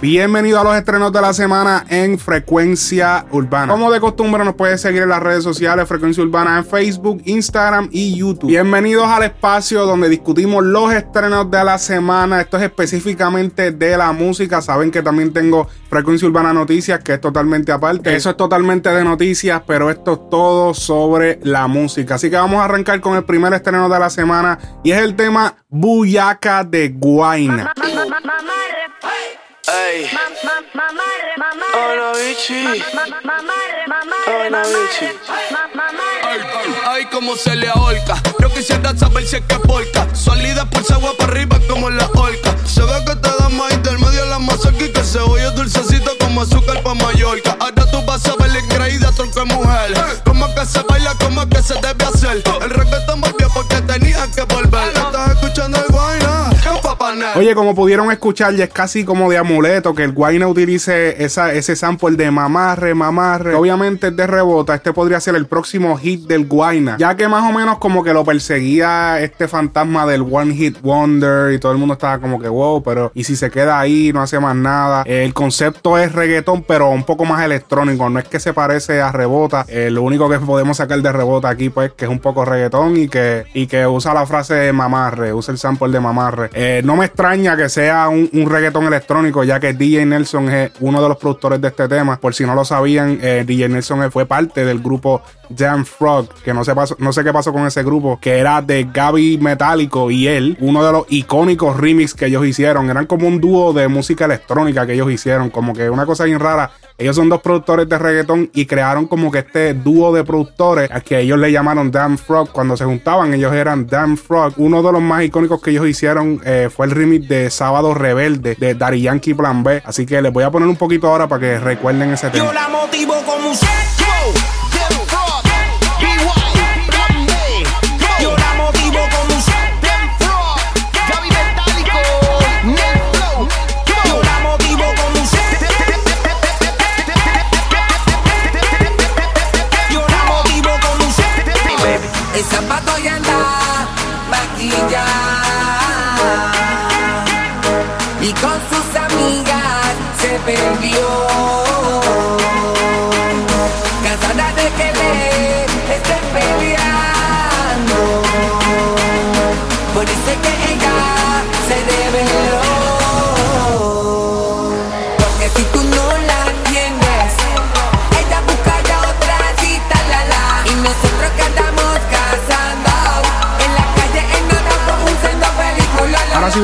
Bienvenido a los estrenos de la semana en Frecuencia Urbana. Como de costumbre nos puedes seguir en las redes sociales Frecuencia Urbana en Facebook, Instagram y YouTube. Bienvenidos al espacio donde discutimos los estrenos de la semana. Esto es específicamente de la música. Saben que también tengo Frecuencia Urbana Noticias, que es totalmente aparte. Eso es totalmente de noticias, pero esto es todo sobre la música. Así que vamos a arrancar con el primer estreno de la semana y es el tema Buyaca de Guaina. Ey. Hola, bichi. Hola, bichi. Ay, ay, como se le ahorca. Yo quisiera saber si es que porca. Salida por agua para arriba como la orca. Se ve que te da más intermedio la mazorca y que se oye dulcecito como azúcar pa' Mallorca. Ahora tú vas a ver la increíble tronco de mujer. Como que se baila, como que se debe hacer. El reggaetón volvió porque tenía que volver. Oye, como pudieron escuchar, ya es casi como de amuleto que el Guayna utilice ese sample de mamarre, mamarre. Obviamente es de rebota. Este podría ser el próximo hit del Guayna. Ya que más o menos como que lo perseguía este fantasma del One Hit Wonder y todo el mundo estaba como que wow, pero y si se queda ahí, no hace más nada. El concepto es reggaetón, pero un poco más electrónico. No es que se parece a rebota. Eh, lo único que podemos sacar de rebota aquí, pues, que es un poco reggaetón y que, y que usa la frase de mamarre, usa el sample de mamarre. Eh, no me extraña que sea un, un, reggaetón electrónico, ya que DJ Nelson es uno de los productores de este tema. Por si no lo sabían, eh, DJ Nelson fue parte del grupo Jam Frog, que no sé, pasó, no sé qué pasó con ese grupo, que era de Gaby Metálico y él, uno de los icónicos remix que ellos hicieron. Eran como un dúo de música electrónica que ellos hicieron, como que una cosa bien rara. Ellos son dos productores de reggaetón y crearon como que este dúo de productores a que ellos le llamaron Damn Frog. Cuando se juntaban, ellos eran Damn Frog. Uno de los más icónicos que ellos hicieron eh, fue el remix de Sábado Rebelde de Daddy Yankee Plan B. Así que les voy a poner un poquito ahora para que recuerden ese tema. Yo la motivo un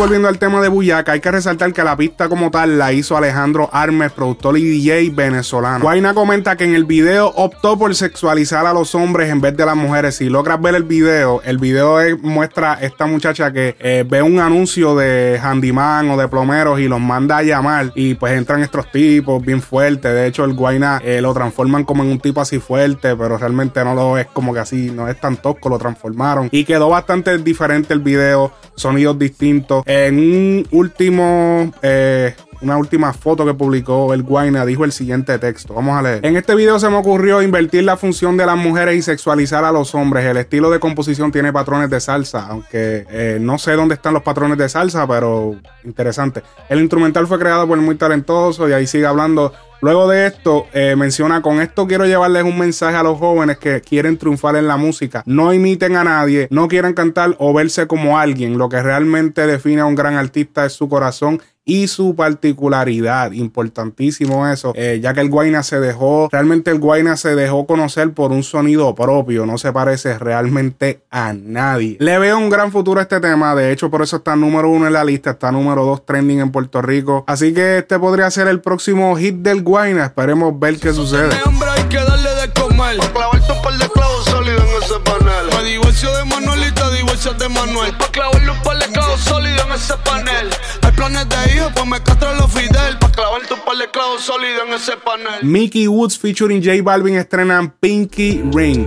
volviendo al tema de Buyaca, hay que resaltar que la pista como tal la hizo Alejandro Armes, productor y DJ venezolano. Guayna comenta que en el video optó por sexualizar a los hombres en vez de las mujeres. Si logras ver el video, el video es- muestra esta muchacha que eh, ve un anuncio de handyman o de plomeros y los manda a llamar y pues entran estos tipos bien fuertes. De hecho, el Guayna eh, lo transforman como en un tipo así fuerte, pero realmente no lo es como que así, no es tan tosco, lo transformaron. Y quedó bastante diferente el video, sonidos distintos. En un último... eh, una última foto que publicó el Guayna dijo el siguiente texto. Vamos a leer. En este video se me ocurrió invertir la función de las mujeres y sexualizar a los hombres. El estilo de composición tiene patrones de salsa, aunque eh, no sé dónde están los patrones de salsa, pero interesante. El instrumental fue creado por el muy talentoso y ahí sigue hablando. Luego de esto, eh, menciona, con esto quiero llevarles un mensaje a los jóvenes que quieren triunfar en la música. No imiten a nadie, no quieran cantar o verse como alguien. Lo que realmente define a un gran artista es su corazón y su particularidad. Importantísimo eso, eh, ya que el Guayna se dejó, realmente el Guayna se dejó conocer por un sonido propio, no se parece realmente a nadie. Le veo un gran futuro a este tema, de hecho por eso está número uno en la lista, está número dos trending en Puerto Rico, así que este podría ser el próximo hit del Guayna, esperemos ver qué sucede. De hambre hay que darle de comer. Pa' clavarte un par de clavos sólidos en ese panel. Me divorcio de Manuel y te divorcias de Manuel. Pa' clavarle un par de clavos sólidos en ese panel. Hay planes de hijo, pues me castro los Fidel. Pa' clavarte un par de clavos sólidos en ese panel. Mickey Woods featuring J Balvin estrenan Pinky Ring.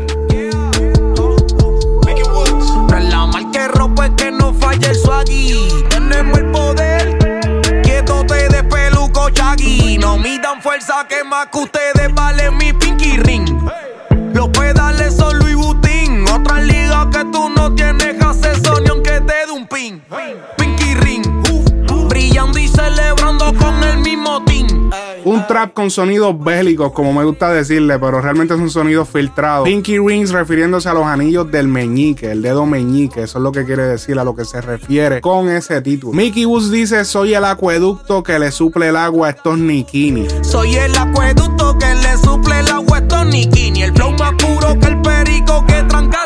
Mickey Woods. No es la mal que rompe que no falle el swaggy. no me dan fuerza, que más que ustedes valen mi Con sonidos bélicos, como me gusta decirle, pero realmente es un sonido filtrado. Pinky Rings refiriéndose a los anillos del meñique, el dedo meñique, eso es lo que quiere decir, a lo que se refiere con ese título. Mickey Woods dice, soy el acueducto que le suple el agua a estos nikini. Soy el acueducto que le suple el agua a estos nikini. El flow más puro que el perico que tranca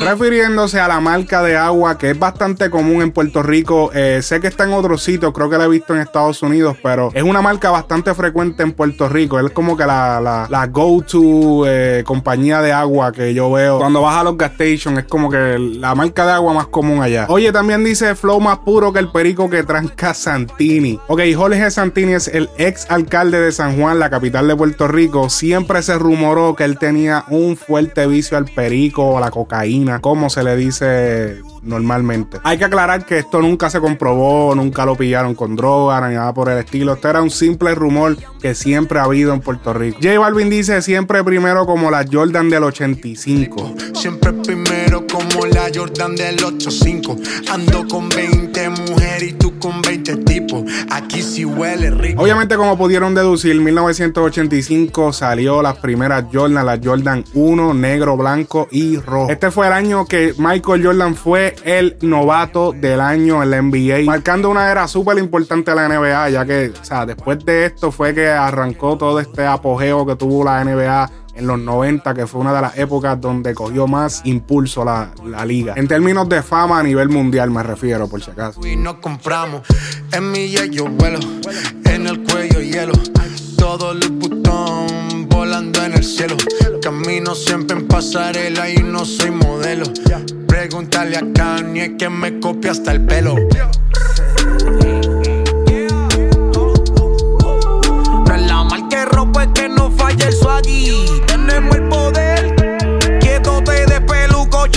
Refiriéndose a la marca de agua que es bastante común en Puerto Rico, eh, sé que está en otros sitios, creo que la he visto en Estados Unidos, pero es una marca bastante frecuente en Puerto Rico. Es como que la, la, la go-to eh, compañía de agua que yo veo. Cuando vas a los gas stations, es como que la marca de agua más común allá. Oye, también dice flow más puro que el perico que tranca Santini. Ok, Jorge Santini es el ex alcalde de San Juan, la capital de Puerto Rico. Siempre se rumoró que él tenía un fuerte vicio al perico o la cocaína, como se le dice normalmente. Hay que aclarar que esto nunca se comprobó, nunca lo pillaron con droga ni nada por el estilo. Esto era un simple rumor que siempre ha habido en Puerto Rico. J Balvin dice siempre primero como la Jordan del 85. Siempre primero como la Jordan del 85. Ando con 20 mujeres y tú con 20 tipos. Aquí sí huele rico. Obviamente como pudieron deducir, 1985 salió las primeras Jordan, la Jordan 1, negro, blanco y rojo. Este fue el año que Michael Jordan fue el novato del año en la NBA, marcando una era súper importante de la NBA, ya que, o sea, después de esto fue que arrancó todo este apogeo que tuvo la NBA en los 90, que fue una de las épocas donde cogió más impulso la, la liga. En términos de fama a nivel mundial, me refiero, por si acaso. Y nos compramos en mi yo vuelo, en el cuello hielo. Todo el botón volando en el cielo. Camino siempre en pasarela y no soy modelo. Pregúntale a Kanye que me copia hasta el pelo. No es la marca ropa es que no falla el swaggy. Tenemos el poder.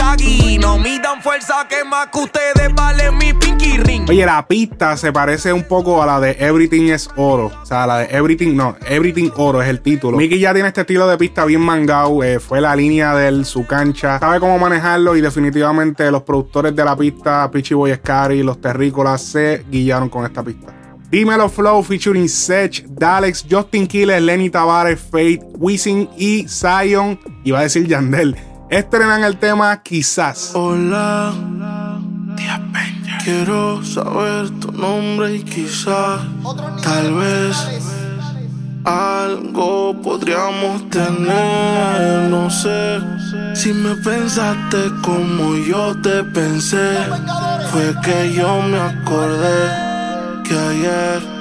Chagui. No midan fuerza que más que ustedes vale mi pinky ring. Oye, la pista se parece un poco a la de Everything es Oro. O sea, la de Everything, no, Everything Oro es el título. Mickey ya tiene este estilo de pista bien mangado. eh, fue la línea de su cancha. Sabe cómo manejarlo y definitivamente los productores de la pista, Pichi Boy Scary, los terrícolas, se guiaron con esta pista. Dímelo Flow featuring Sech, Dalex, Justin Quiles, Lenny Tavares, Faith, Wisin y Zion. Iba a decir Yandel. Estrenan el tema Quizás. Hola, quiero saber tu nombre y quizás, tal vez, algo podríamos tener. No sé si me pensaste como yo te pensé. Fue que yo me acordé que ayer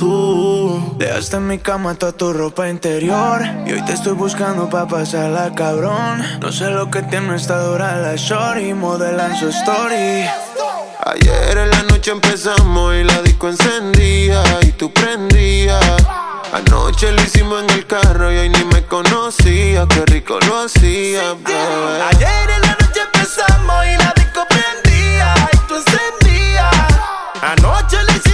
tú Dejaste en mi cama toda tu ropa interior Y hoy te estoy buscando pa' pasarla cabrón No sé lo que tiene esta dura la shorty Modelan su story Ayer en la noche empezamos y la disco encendía y tú prendías. Anoche lo hicimos en el carro y hoy ni me conocía, qué rico lo hacía, bebé. Ayer en la noche empezamos y la disco prendía y tú encendías. Anoche lo hicimos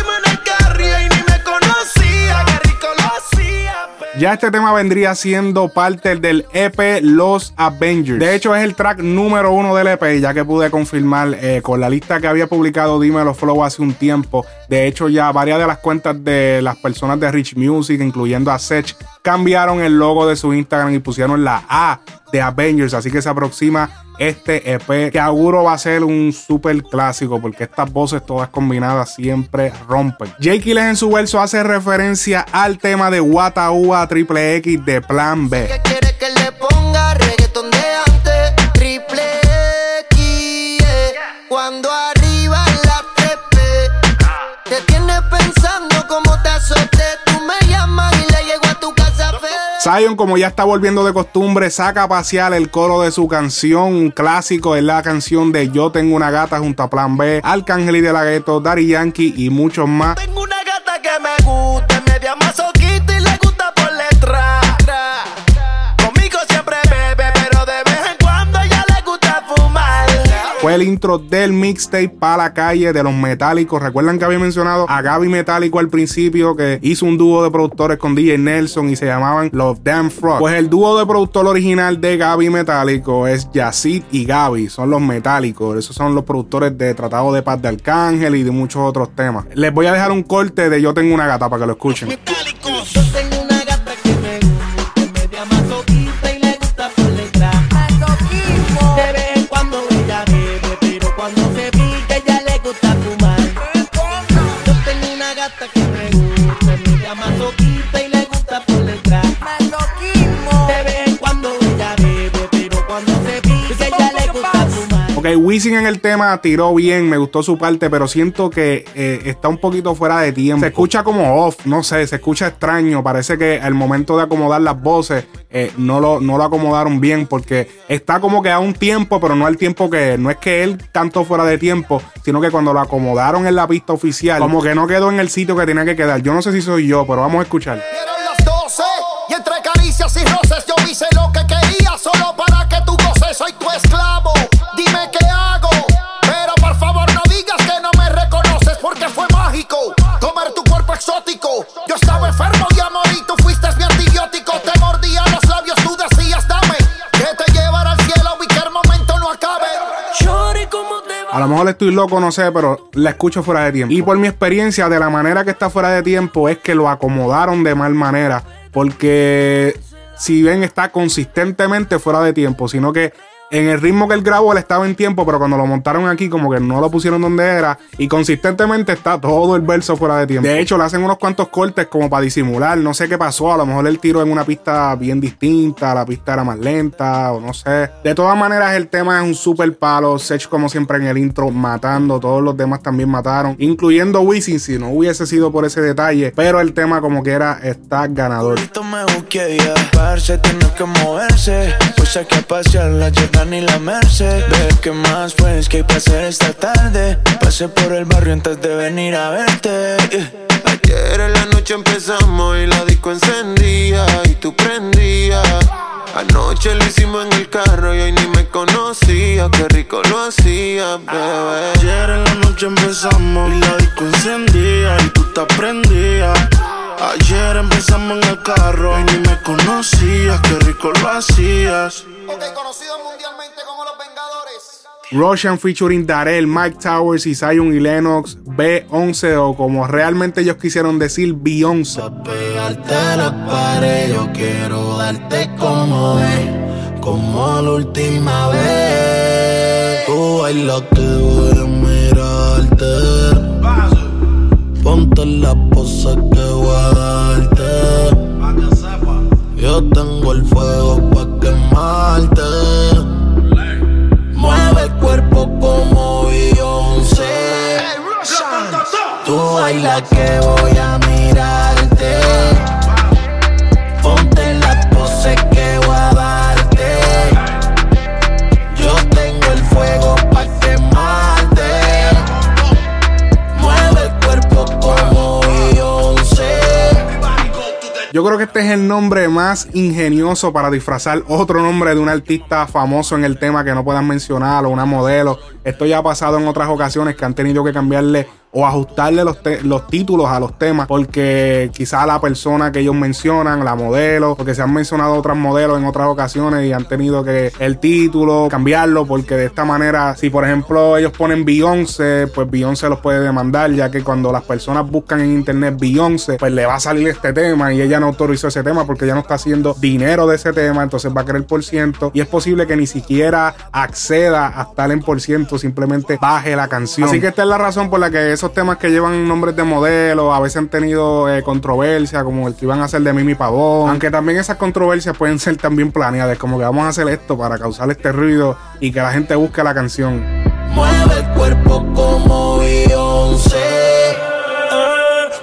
Ya este tema vendría siendo parte del EP Los Avengers. De hecho, es el track número uno del EP, ya que pude confirmar eh, con la lista que había publicado Dímelo Flow hace un tiempo. De hecho, ya varias de las cuentas de las personas de Rich Music, incluyendo a Sech, cambiaron el logo de su Instagram y pusieron la A de Avengers. Así que se aproxima este EP que auguro va a ser un super clásico porque estas voces todas combinadas siempre rompen. Jake Quiles en su verso hace referencia al tema de Wataúa Triple X de Plan B. Zion, como ya está volviendo de costumbre, saca a pasear el coro de su canción, un clásico, es la canción de Yo tengo una gata junto a Plan B, Arcángel y de la Gueto, Daddy Yankee y muchos más. Tengo una gata que me gusta, media masoquista Fue el intro del mixtape para la calle de los metálicos. Recuerdan que había mencionado a Gaby Metálico al principio que hizo un dúo de productores con DJ Nelson y se llamaban Los Damn Frogs. Pues el dúo de productor original de Gaby Metálico es Yacid y Gaby, son los metálicos. Esos son los productores de Tratado de Paz de Arcángel y de muchos otros temas. Les voy a dejar un corte de Yo tengo una gata para que lo escuchen. Yo Ok, Wisin en el tema tiró bien, me gustó su parte, pero siento que eh, está un poquito fuera de tiempo. Se escucha como off, no sé, se escucha extraño. Parece que al momento de acomodar las voces eh, no, lo, no lo acomodaron bien porque está como que a un tiempo, pero no al tiempo que no es que él cantó fuera de tiempo, sino que cuando lo acomodaron en la pista oficial, como que no quedó en el sitio que tenía que quedar. Yo no sé si soy yo, pero vamos a escuchar. Eran las 12 y entre caricias y roces yo hice lo que quería solo para que tú goces. Soy tu esclavo, estoy loco, no sé, pero la escucho fuera de tiempo. Y por mi experiencia, de la manera que está fuera de tiempo, es que lo acomodaron de mal manera. Porque si ven, está consistentemente fuera de tiempo, sino que en el ritmo que él grabó, él estaba en tiempo, pero cuando lo montaron aquí, como que no lo pusieron donde era. Y consistentemente está todo el verso fuera de tiempo. De hecho, le hacen unos cuantos cortes como para disimular. No sé qué pasó. A lo mejor el tiro en una pista bien distinta. La pista era más lenta, o no sé. De todas maneras, el tema es un super palo. Sech, como siempre, en el intro, matando. Todos los demás también mataron, incluyendo Wisin. Si no hubiese sido por ese detalle, pero el tema, como que era, está ganador. Hay que pasear la Jordan y la Merced. Ve que más pues que hay que hacer esta tarde. Pasé por el barrio antes de venir a verte. Yeah. Ayer en la noche empezamos y la disco encendía y tú prendías. Anoche lo hicimos en el carro y hoy ni me conocía. Qué rico lo hacía, bebé. Ayer en la noche empezamos y la disco encendía y tú te prendías. Ayer empezamos en el carro y ni me conocías, qué rico lo hacías. Ok, conocido mundialmente como los Vengadores. Russian featuring Darell, Mike Towers y Zion y Lennox B11 o como realmente ellos quisieron decir Beyoncé. Pegarte a la pared, yo quiero darte como es, como la última vez. Tú bailas que voy a mirarte. Ponte la Yo tengo el fuego pa' quemarte. Mueve el cuerpo como Beyoncé. Tú bailas que voy a creo que este es el nombre más ingenioso para disfrazar otro nombre de un artista famoso en el tema que no puedan mencionar o una modelo. Esto ya ha pasado en otras ocasiones que han tenido que cambiarle o ajustarle los, los títulos a los temas porque quizá la persona que ellos mencionan, la modelo, porque se han mencionado otras modelos en otras ocasiones y han tenido que el título cambiarlo porque de esta manera, si por ejemplo ellos ponen Beyoncé, pues Beyoncé los puede demandar ya que cuando las personas buscan en internet Beyoncé, pues le va a salir este tema y ella no autorizó ese tema porque ella no está haciendo dinero de ese tema, entonces va a querer por ciento y es posible que ni siquiera acceda a estar en por ciento, simplemente baje la canción. Así que esta es la razón por la que temas que llevan nombres de modelos a veces han tenido eh, controversia, como el que iban a hacer de Mimi Pavón, aunque también esas controversias pueden ser también planeadas, como que vamos a hacer esto para causar este ruido y que la gente busque la canción.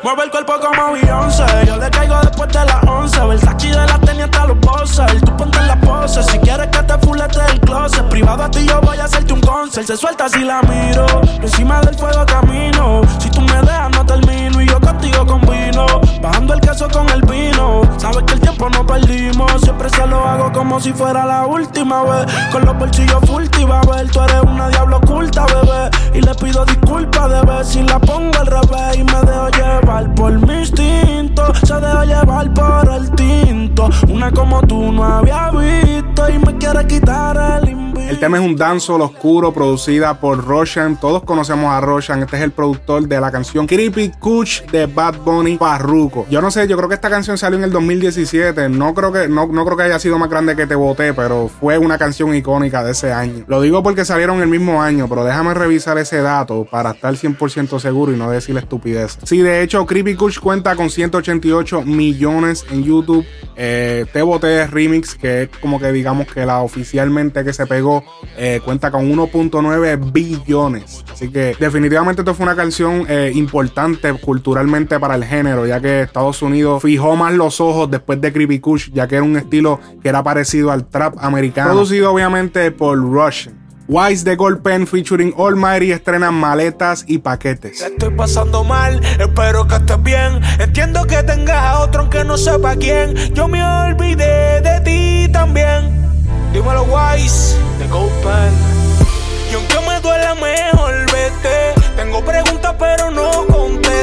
Mueve el cuerpo como Beyoncé. Yo le caigo después de las 11 Versace de la tenía hasta los bosses Tú ponte en la pose. Si quieres que te fulete del closet Privado a ti yo voy a hacerte un concert. Se suelta si la miro. Encima del fuego camino. Si tú me dejas no termino. Y yo contigo combino. Bajando el queso con el vino. Sabes que el tiempo no perdimos. Siempre se lo hago como si fuera la última vez. Con los bolsillos full a ver, tú eres una diablo oculta, bebé. Y le pido disculpas de ver si la pongo al revés. Y me dejo llevar por mi instinto. Se deja llevar por el tinto. Una como tú no había visto. Y me quiere quitar el invito. El tema es un danzo oscuro producida por Roshan. Todos conocemos a Roshan. Este es el productor de la canción Creepy Kuch de Bad Bunny Parruco. Yo no sé, yo creo que esta canción salió en el 2017. No creo que, no, no creo que haya sido más grande que Te Boté, pero fue una canción icónica de ese año. Lo digo porque salieron el mismo año, pero déjame revisar ese dato para estar 100% seguro y no decir estupidez. Sí, de hecho, Creepy Kuch cuenta con 188 millones en YouTube. Eh, Te Boté Remix, que es como que digamos que la oficialmente que se pegó eh, cuenta con 1.9 billones. Así que definitivamente esto fue una canción eh, importante culturalmente para el género, ya que Estados Unidos fijó más los ojos después de Creepy Kush, ya que era un estilo que era parecido al trap americano. Producido obviamente por Rush. Wise de Gold Pen featuring Almighty estrenan maletas y paquetes. Estoy pasando mal, espero que estés bien. Entiendo que tengas a otro aunque no sepa quién. Yo me olvidé de ti también. Dímelo, Wise, de GoPen. Y aunque me duela, mejor vete. Tengo preguntas, pero no conteste.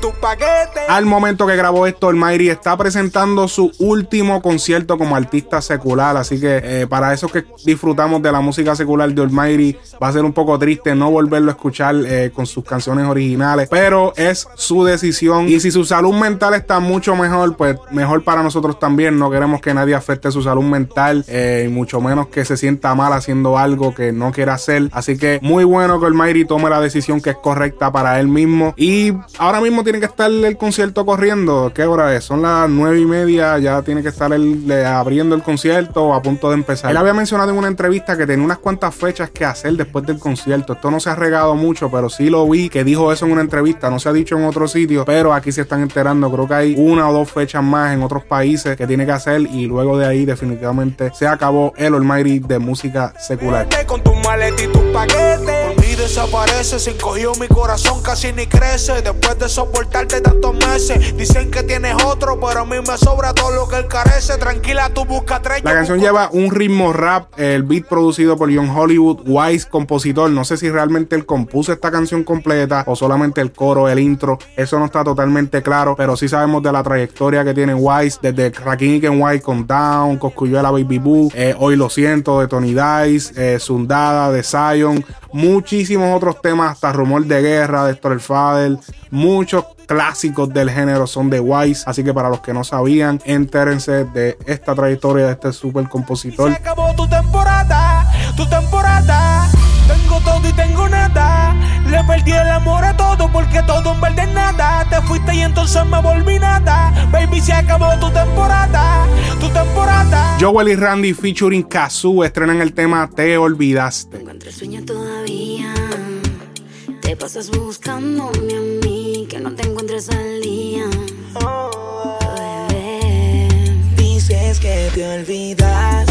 Tu paquete. Al momento que grabó esto, el Mayri está presentando su último concierto como artista secular. Así que eh, para esos que disfrutamos de la música secular de Almighty, va a ser un poco triste no volverlo a escuchar eh, con sus canciones originales. Pero es su decisión. Y si su salud mental está mucho mejor, pues mejor para nosotros también. No queremos que nadie afecte su salud mental. Eh, y mucho menos que se sienta mal haciendo algo que no quiera hacer. Así que muy bueno que Almighty tome la decisión que es correcta para él mismo. Y ahora mismo tiene que estar el concierto corriendo. ¿Qué hora es? Son las nueve y media. Ya tiene que estar él abriendo el concierto a punto de empezar. Él había mencionado en una entrevista que tenía unas cuantas fechas que hacer después del concierto. Esto no se ha regado mucho, pero sí lo vi que dijo eso en una entrevista. No se ha dicho en otro sitio, pero aquí se están enterando. Creo que hay una o dos fechas más en otros países que tiene que hacer y luego de ahí definitivamente se acabó el Almighty de música secular. Con tu maleta y tu paquete. Por mí desaparece, se encogió mi corazón, casi ni crece. Después de soportarte tantos meses, dicen que tienes otro, pero a mí me sobra todo lo que él carece. Tranquila, tú busca tres. La canción lleva un ritmo rap, el beat producido por John Hollywood, Wise, compositor. No sé si realmente él compuso esta canción completa o solamente el coro, el intro. Eso no está totalmente claro, pero sí sabemos de la trayectoria que tiene Wise desde Rakim and White con Down, Coscuyuela Baby Boo, eh, Hoy lo siento de Tony Dice, eh, Sundada de Zion, muchísimos otros temas, hasta Rumor de Guerra de Héctor Fader, muchos clásicos del género son de Wise. Así que para los que no sabían, entérense de esta trayectoria de este super compositor. Se acabó tu temporada, tu temporada. Tengo todo y tengo nada. Le perdí el amor a todo porque todo en verde nada. Te fuiste y entonces me volví nada. Baby, se acabó tu temporada, tu temporada. Joel y Randy featuring Kazoo estrenan el tema Te Olvidaste. Pasas buscándome a mí, que no te encuentres al día. Bebé. Dices que te olvidaste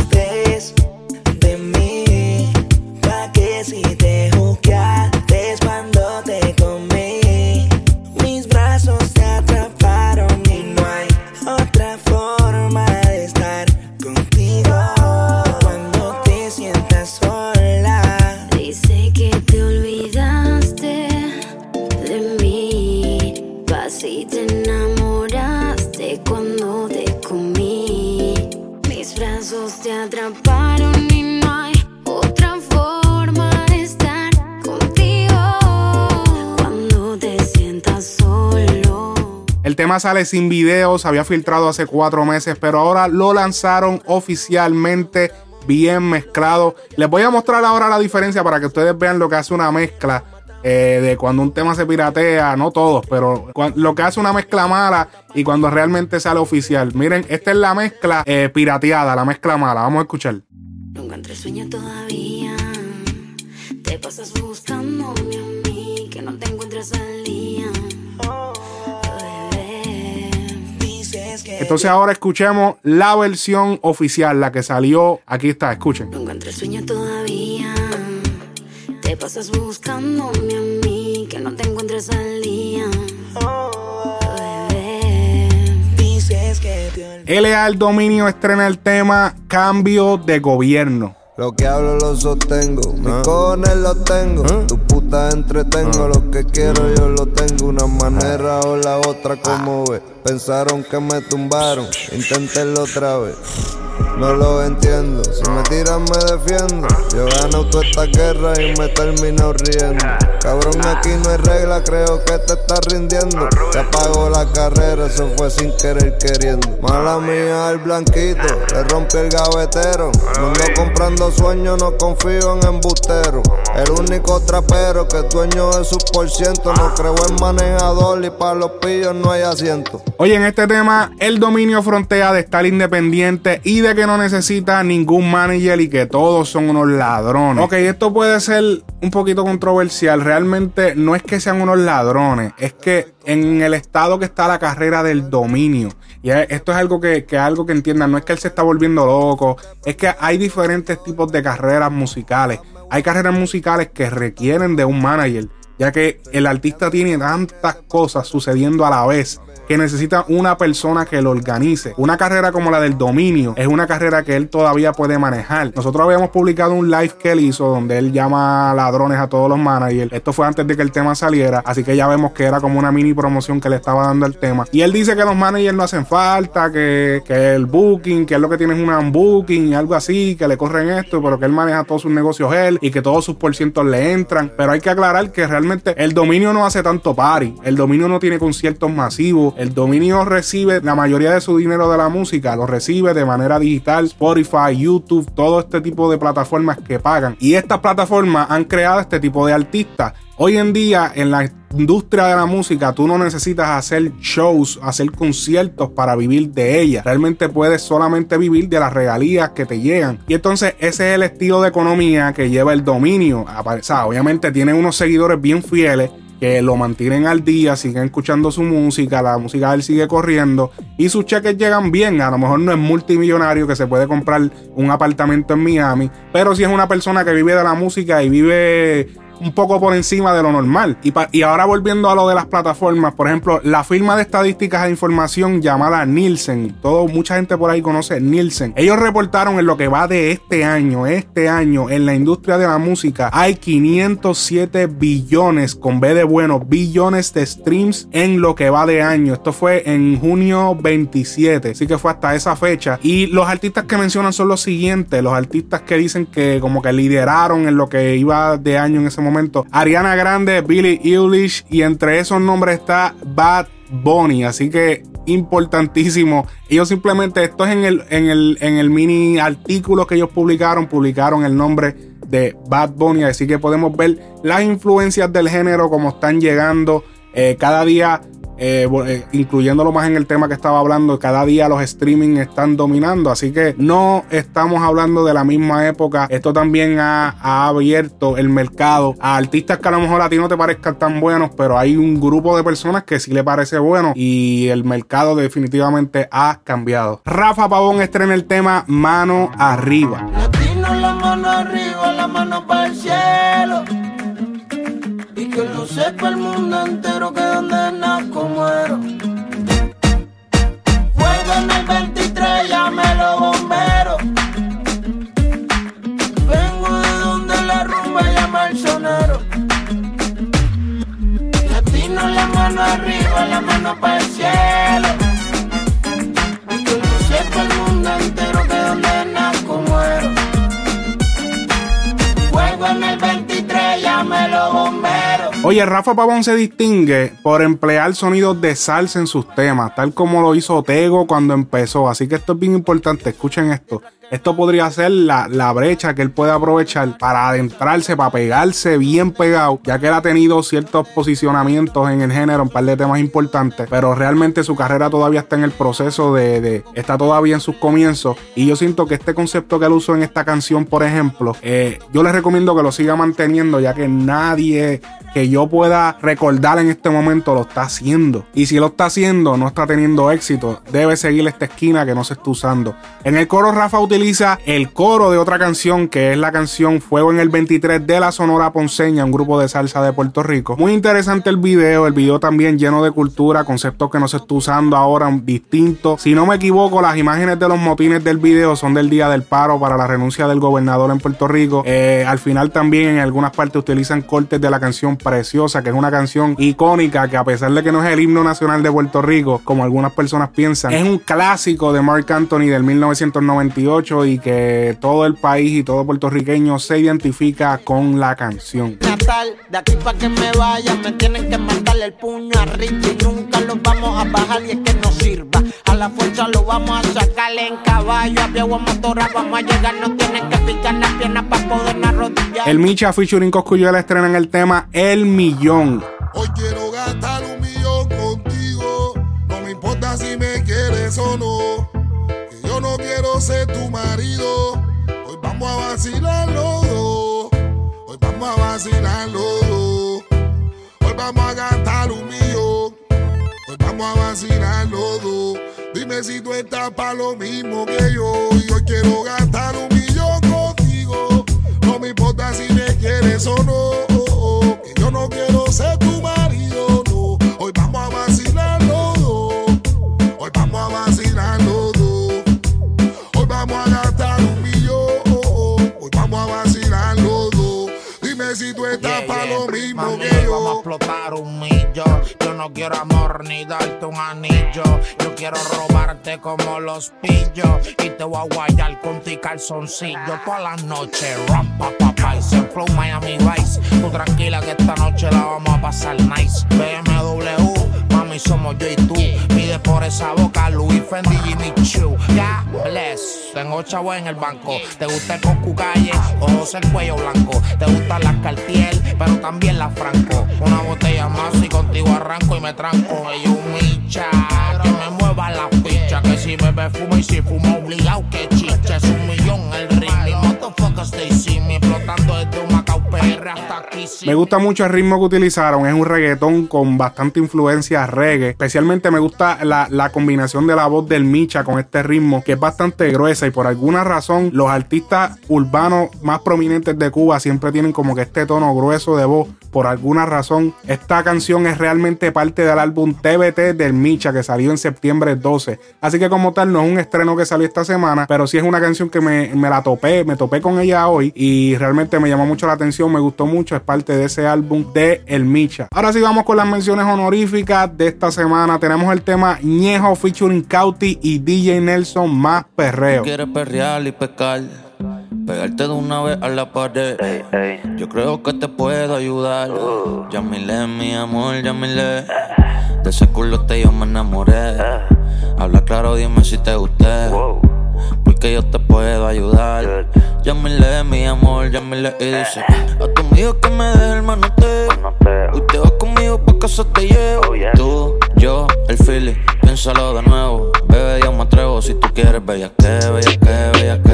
sale sin video, se había filtrado hace cuatro meses, pero ahora lo lanzaron oficialmente bien mezclado. Les voy a mostrar ahora la diferencia para que ustedes vean lo que hace una mezcla eh, de cuando un tema se piratea, no todos, pero lo que hace una mezcla mala y cuando realmente sale oficial. Miren, esta es la mezcla eh, pirateada, la mezcla mala. Vamos a escuchar. Entonces ahora escuchemos la versión oficial, la que salió. Aquí está, escuchen. No sueño todavía. Te pasas buscándome a mí, que no te encuentres al día. Dices que te LA El Dominio estrena el tema Cambio de Gobierno. Lo que hablo lo sostengo, mis cojones los tengo, tu puta entretengo, lo que quiero yo lo tengo, una manera o la otra como ves. Pensaron que me tumbaron, inténtenlo otra vez. No lo entiendo, si me tiran me defiendo. Yo gano toda esta guerra y me termino riendo. Cabrón, aquí no hay regla, creo que te estás rindiendo. Te apagó la carrera, eso fue sin querer queriendo. Mala mía, el blanquito, le rompí el gavetero. Mundo comprando sueños, no confío en embusteros. El único trapero que es dueño de sus por ciento. No creo en manejador y para los pillos no hay asiento. Oye, en este tema, el dominio frontea de estar independiente y de que no necesita ningún manager y que todos son unos ladrones. Ok, esto puede ser un poquito controversial. Realmente no es que sean unos ladrones, es que en el estado que está la carrera del dominio. Y esto es algo que, algo que entiendan. No es que él se está volviendo loco, es que hay diferentes tipos de carreras musicales. Hay carreras musicales que requieren de un manager, ya que el artista tiene tantas cosas sucediendo a la vez que necesita una persona que lo organice. Una carrera como la del dominio es una carrera que él todavía puede manejar. Nosotros habíamos publicado un live que él hizo donde él llama ladrones a todos los managers. Esto fue antes de que el tema saliera, así que ya vemos que era como una mini promoción que le estaba dando al tema. Y él dice que los managers no hacen falta, que, que el booking, que es lo que tiene es un booking y algo así, que le corren esto, pero que él maneja todos sus negocios él y que todos sus porcientos le entran. Pero hay que aclarar que realmente el dominio no hace tanto party. El dominio no tiene conciertos masivos. El dominio recibe la mayoría de su dinero de la música, lo recibe de manera digital, Spotify, YouTube, todo este tipo de plataformas que pagan. Y estas plataformas han creado este tipo de artistas. Hoy en día en la industria de la música tú no necesitas hacer shows, hacer conciertos para vivir de ella. Realmente puedes solamente vivir de las regalías que te llegan. Y entonces ese es el estilo de economía que lleva el dominio. O sea, obviamente tiene unos seguidores bien fieles que lo mantienen al día, siguen escuchando su música, la música de él sigue corriendo y sus cheques llegan bien. A lo mejor no es multimillonario que se puede comprar un apartamento en Miami, pero si es una persona que vive de la música y vive un poco por encima de lo normal. Y, y, ahora volviendo a lo de las plataformas, por ejemplo, la firma de estadísticas e información llamada Nielsen, todo, mucha gente por ahí conoce Nielsen. Ellos reportaron en lo que va de este año, este año, en la industria de la música, hay 507 billones, con B de bueno, billones de streams en lo que va de año. Esto fue en junio 27, así que fue hasta esa fecha. Y los artistas que mencionan son los siguientes, los artistas que dicen que como que lideraron en lo que iba de año en ese momento momento. Ariana Grande, Billie Eilish y entre esos nombres está Bad Bunny. Así que importantísimo. Ellos simplemente, esto es en el, en el, en el mini artículo que ellos publicaron, publicaron el nombre de Bad Bunny. Así que podemos ver las influencias del género como están llegando. Eh, cada día eh, eh, incluyéndolo más en el tema que estaba hablando, cada día los streaming están dominando, así que no estamos hablando de la misma época. Esto también ha, abierto el mercado a artistas que a lo mejor a ti no te parezcan tan buenos, pero hay un grupo de personas que sí le parece bueno y el mercado definitivamente ha cambiado. Rafa Pavón estrena el tema Mano Arriba. la mano arriba, la mano para el cielo que lo sepa el mundo entero que donde nazco muero. Fuego en el 23, llame los bomberos. Vengo de donde la rumba llama el sonero. Latino la mano arriba, la mano para el cielo. Y sepa el mundo entero que donde nazco muero. En el 23, llame los bomberos. Oye, Rafa Pavón se distingue por emplear sonidos de salsa en sus temas, tal como lo hizo Tego cuando empezó. Así que esto es bien importante. Escuchen esto. Esto podría ser la, la brecha que él puede aprovechar para adentrarse, para pegarse bien pegado, ya que él ha tenido ciertos posicionamientos en el género, un par de temas importantes, pero realmente su carrera todavía está en el proceso de, de está todavía en sus comienzos. Y yo siento que este concepto que él usó en esta canción, por ejemplo, eh, yo les recomiendo que lo siga manteniendo, ya que nadie que yo pueda recordar en este momento lo está haciendo. Y si lo está haciendo, no está teniendo éxito, debe seguir esta esquina que no se está usando. En el coro, Rafa utiliza el coro de otra canción que es la canción Fuego en el 23 de la Sonora Ponceña, un grupo de salsa de Puerto Rico. Muy interesante el video, el video también lleno de cultura, conceptos que no se está usando ahora distintos. Si no me equivoco, las imágenes de los motines del video son del día del paro para la renuncia del gobernador en Puerto Rico. Eh, al final también en algunas partes utilizan cortes de la canción Preciosa, que es una canción icónica que a pesar de que no es el himno nacional de Puerto Rico, como algunas personas piensan, es un clásico de Mark Anthony del 1998 y que todo el país y todo puertorriqueño se identifica con la canción. Natal, de aquí para que me vaya, me tienen que mandarle el puño a Richie. Nunca lo vamos a bajar y es que no sirva. A la fuerza lo vamos a sacarle en caballo, a pie o a motora, vamos a llegar. No tienen que picar las piernas para poder arrodillar. El Micha featuring Coscuyuela estrenan el tema El Millón. Hoy quiero gastar un millón contigo. No me importa si me quieres o no. Ser tu marido. Hoy vamos a vacilar los dos. Hoy vamos a vacilar los dos. Hoy vamos a gastar un millón. Hoy vamos a vacilar los dos. Dime si tú estás para lo mismo que yo. Y hoy quiero gastar un millón contigo. No me importa si me quieres o no. Que yo no quiero ser tu marido, Si tú estás para lo mismo Mami, que vamos a yo. explotar un millón. Yo no quiero amor ni darte un anillo. Yo quiero robarte como los pillos. Y te voy a guayar con ti calzoncillo toda la noche. Rampa, papá, y se flow Miami Vice. Tú tranquila que esta noche la vamos a pasar nice. BMW, mami, somos yo y tú. Pide por esa boca Louis Fendi Jimmy Choo. Ya, bless. Tengo chavo en el banco. Te gusta el Coscu Calle o José el cuello blanco. Te gustan las Cartier, pero también las Franco. Una botella más y contigo arranco y me tranco. Y un micha que me mueva la ficha. Que si bebe fumo y si fumo obligado que chicha. Es un millón el. Y motherfuckers they see me explotando desde un Me gusta mucho el ritmo que utilizaron. Es un reggaetón con bastante influencia reggae. Especialmente me gusta la, la combinación de la voz del Micha con este ritmo, que es bastante gruesa. Y por alguna razón, los artistas urbanos más prominentes de Cuba siempre tienen como que este tono grueso de voz. Por alguna razón, esta canción es realmente parte del álbum TBT del Micha que salió en septiembre 12. Así que, como tal, no es un estreno que salió esta semana, pero sí es una canción que me, me la topé, me topé con ella hoy y realmente me llamó mucho la atención, me gustó mucho. Es parte de ese álbum de El Micha. Ahora sí, vamos con las menciones honoríficas de esta semana. Tenemos el tema Ñejo featuring Cauti y DJ Nelson más perreo. Y pegarte de una vez a la pared. Yo creo que te puedo ayudar. Yamile, mi amor, Yamile. De ese culo te yo me enamoré. Habla claro, dime si te gusté. Porque yo te puedo ayudar. Yamile, mi amor, Yamile. Y dice: A tu amigo que me deje el manoteo. Hoy te vas conmigo pa' casa te llevo. Tú, yo, el Philly, piénsalo de nuevo. Bebé, yo me atrevo si tú quieres. Bella que, bella que, bella que.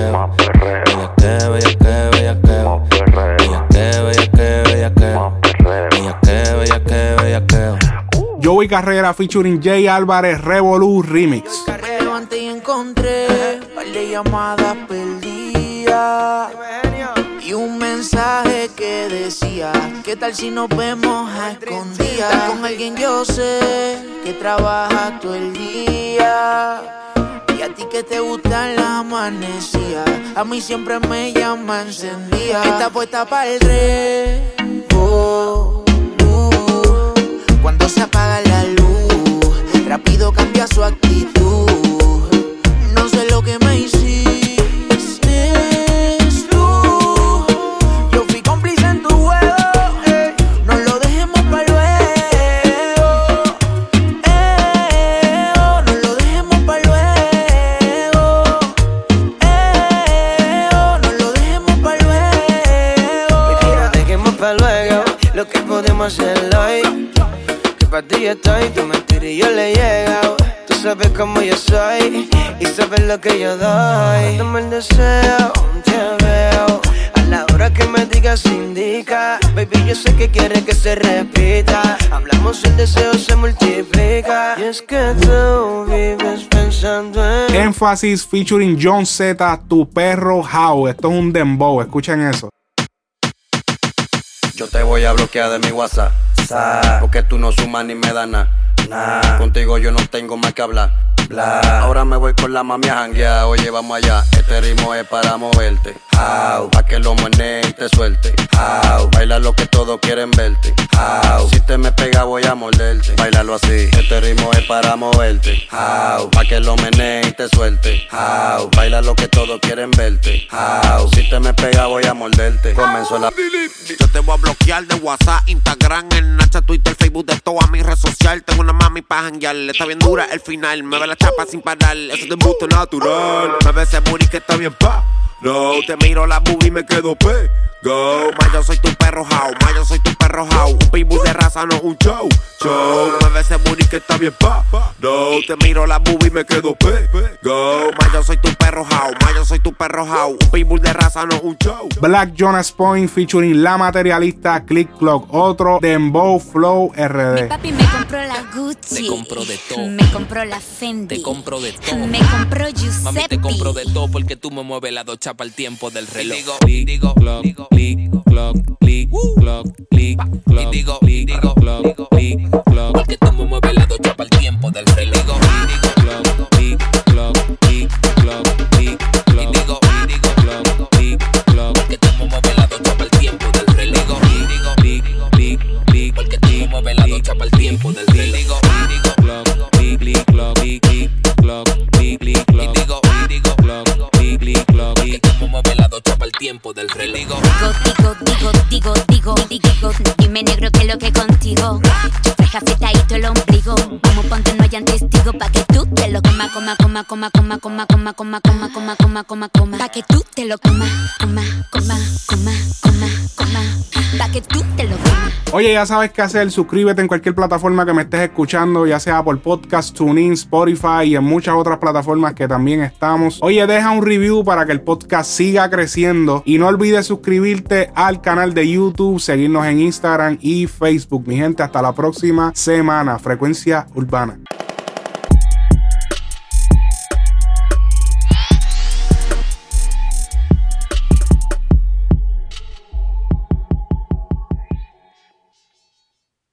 Bella que, bella que, bella que. Bella que, bella que, bella que. Bella que, bella que, bella que. Joey Carrera featuring Jay Álvarez Revolu Remix. Me levanté y encontré par de llamadas perdidas y un que decía ¿Qué tal si nos vemos a escondidas? Con alguien yo sé que trabaja todo el día. Y a ti que te gusta la amanecía A mí siempre me llama encendida. Está puesta para el revo uh, Cuando se apaga la luz Rápido cambia su actitud. No sé lo que me hiciste pa' luego Lo que podemos hacer hoy. Que pa' ti yo estoy, tu mentira y yo le he llegado. Tú sabes cómo yo soy Y sabes lo que yo doy. Dame el deseo, te veo. A la hora que me digas indica. Baby, yo sé que quieres que se repita. Hablamos, el deseo se multiplica. Y es que tú vives pensando en Énfasis featuring John Z, tu perro How Esto es un dembow, escuchen eso. Yo te voy a bloquear de mi WhatsApp. Porque tú no sumas ni me das nada. Contigo yo no tengo más que hablar. Ahora me voy con la mami a janguear. Oye, vamos allá. Este ritmo es para moverte. How. Pa' que lo y te suelte. How. Baila lo que todos quieren verte. How. Si te me pega, voy a morderte. Bailalo así. Este ritmo es para moverte. How. Pa' que lo menee y te suelte. How. Baila lo que todos quieren verte. How. Si te me pega, voy a morderte. Comenzó la. Yo te voy a bloquear de WhatsApp, Instagram, el Nacha, Twitter, Facebook, de todas mis redes sociales. Tengo una mami pa' janguear, está bien dura el final. Me ve la chapa sin parar, eso es de embuste natural. Me ve ese booty que está bien pa' No, te miro la boobie y me quedo pe. Go, ma yo soy tu perro how, ma yo soy tu perro how. Un pitbull de raza no un show, show. Me ve ese booty que está bien pa. No, te miro la boobie y me quedo pe. Go, ma yo soy tu perro how, ma yo soy tu perro how. Un pitbull de raza no un show. Black Jonas Point featuring La Materialista, Click Clock, otro Dembow Flow RD. Papi me compró la Gucci. Te compro de todo. Me compró la Fendi. Te compro de todo. Me compró Giuseppe. Mami, te compro de todo porque tú me mueves la docha para el tiempo del reloj. Digo, digo, digo, click, clock, click, clock, click, clock, digo, digo, clock, click, clock. Porque tú me mueves la docha para el tiempo del reloj. Digo, digo, clock, click, clock, click, clock, click, clock. Digo, digo, clock, click, clock. Porque tú me mueves la docha para el tiempo del reloj. Digo, digo, click, click, click. Porque tú me mueves la docha para el tiempo del Oye, ya sabes qué hacer. Suscríbete en cualquier plataforma que me estés escuchando, ya sea por podcast, TuneIn, Spotify y en muchas otras plataformas que también estamos. Oye, deja un review para que el podcast siga creciendo y no olvides suscribirte al canal de YouTube, seguirnos en Instagram y Facebook. Mi gente, hasta la próxima semana. Frecuencia Urbana.